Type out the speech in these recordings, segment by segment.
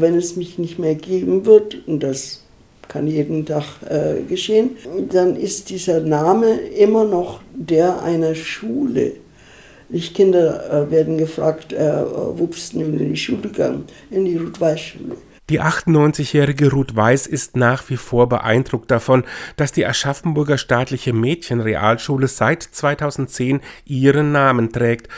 wenn es mich nicht mehr geben wird, und das kann jeden Tag äh, geschehen, dann ist dieser Name immer noch der einer Schule. Die Kinder äh, werden gefragt, äh, wo bist du in die Schule gegangen? In die Ruth-Weiß-Schule. Die 98-jährige Ruth Weiß ist nach wie vor beeindruckt davon, dass die Aschaffenburger staatliche Mädchenrealschule seit 2010 ihren Namen trägt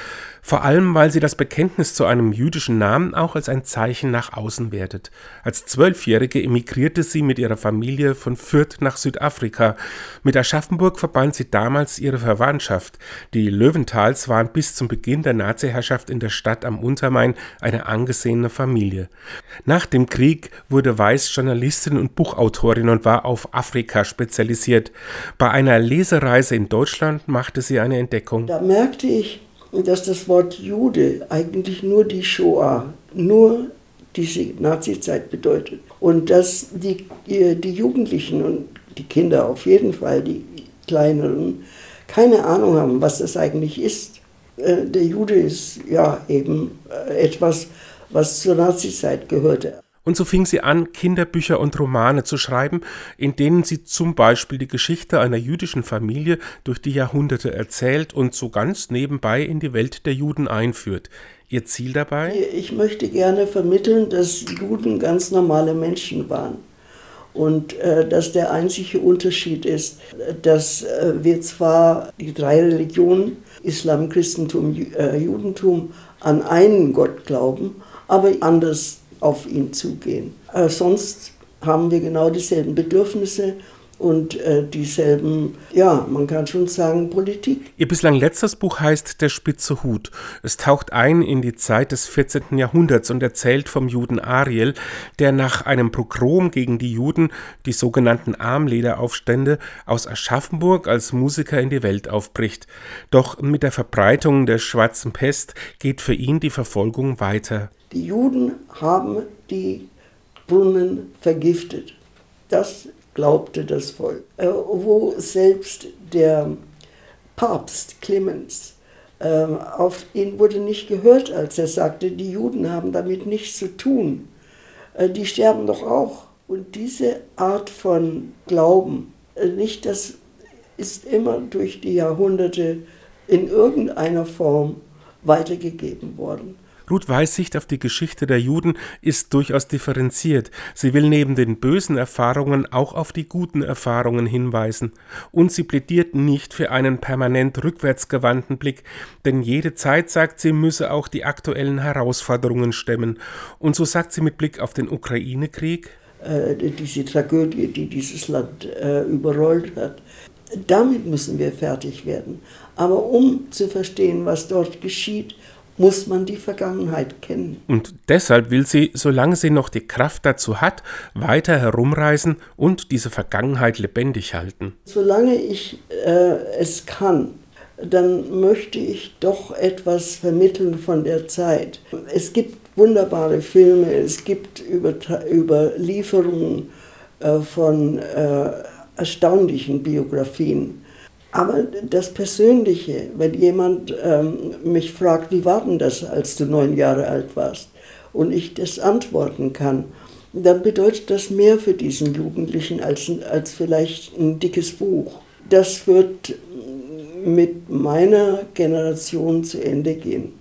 vor allem weil sie das Bekenntnis zu einem jüdischen Namen auch als ein Zeichen nach außen wertet. Als Zwölfjährige emigrierte sie mit ihrer Familie von Fürth nach Südafrika. Mit Aschaffenburg verband sie damals ihre Verwandtschaft. Die Löwentals waren bis zum Beginn der Naziherrschaft in der Stadt am Untermain eine angesehene Familie. Nach dem Krieg wurde Weiß Journalistin und Buchautorin und war auf Afrika spezialisiert. Bei einer Lesereise in Deutschland machte sie eine Entdeckung. Da merkte ich, dass das Wort Jude eigentlich nur die Shoah, nur diese Nazizeit bedeutet. Und dass die, die Jugendlichen und die Kinder auf jeden Fall, die kleineren, keine Ahnung haben, was das eigentlich ist. Äh, der Jude ist ja eben äh, etwas, was zur Nazizeit gehörte. Und so fing sie an, Kinderbücher und Romane zu schreiben, in denen sie zum Beispiel die Geschichte einer jüdischen Familie durch die Jahrhunderte erzählt und so ganz nebenbei in die Welt der Juden einführt. Ihr Ziel dabei? Ich möchte gerne vermitteln, dass Juden ganz normale Menschen waren. Und äh, dass der einzige Unterschied ist, dass äh, wir zwar die drei Religionen, Islam, Christentum, äh, Judentum, an einen Gott glauben, aber anders auf ihn zugehen. Äh, sonst haben wir genau dieselben Bedürfnisse und äh, dieselben, ja, man kann schon sagen, Politik. Ihr bislang letztes Buch heißt Der spitze Hut. Es taucht ein in die Zeit des 14. Jahrhunderts und erzählt vom Juden Ariel, der nach einem Pogrom gegen die Juden, die sogenannten Armlederaufstände, aus Aschaffenburg als Musiker in die Welt aufbricht. Doch mit der Verbreitung der schwarzen Pest geht für ihn die Verfolgung weiter. Die Juden haben die Brunnen vergiftet. Das glaubte das Volk. Äh, wo selbst der Papst Clemens, äh, auf ihn wurde nicht gehört, als er sagte, die Juden haben damit nichts zu tun. Äh, die sterben doch auch. Und diese Art von Glauben, äh, nicht das ist immer durch die Jahrhunderte in irgendeiner Form weitergegeben worden. Ruth Weiß Sicht auf die Geschichte der Juden ist durchaus differenziert. Sie will neben den bösen Erfahrungen auch auf die guten Erfahrungen hinweisen. Und sie plädiert nicht für einen permanent rückwärtsgewandten Blick, denn jede Zeit, sagt sie, müsse auch die aktuellen Herausforderungen stemmen. Und so sagt sie mit Blick auf den Ukraine-Krieg, äh, diese Tragödie, die dieses Land äh, überrollt hat. Damit müssen wir fertig werden. Aber um zu verstehen, was dort geschieht, muss man die Vergangenheit kennen. Und deshalb will sie, solange sie noch die Kraft dazu hat, weiter herumreisen und diese Vergangenheit lebendig halten. Solange ich äh, es kann, dann möchte ich doch etwas vermitteln von der Zeit. Es gibt wunderbare Filme, es gibt Überlieferungen äh, von äh, erstaunlichen Biografien. Aber das Persönliche, wenn jemand ähm, mich fragt, wie war denn das, als du neun Jahre alt warst, und ich das antworten kann, dann bedeutet das mehr für diesen Jugendlichen als, als vielleicht ein dickes Buch. Das wird mit meiner Generation zu Ende gehen.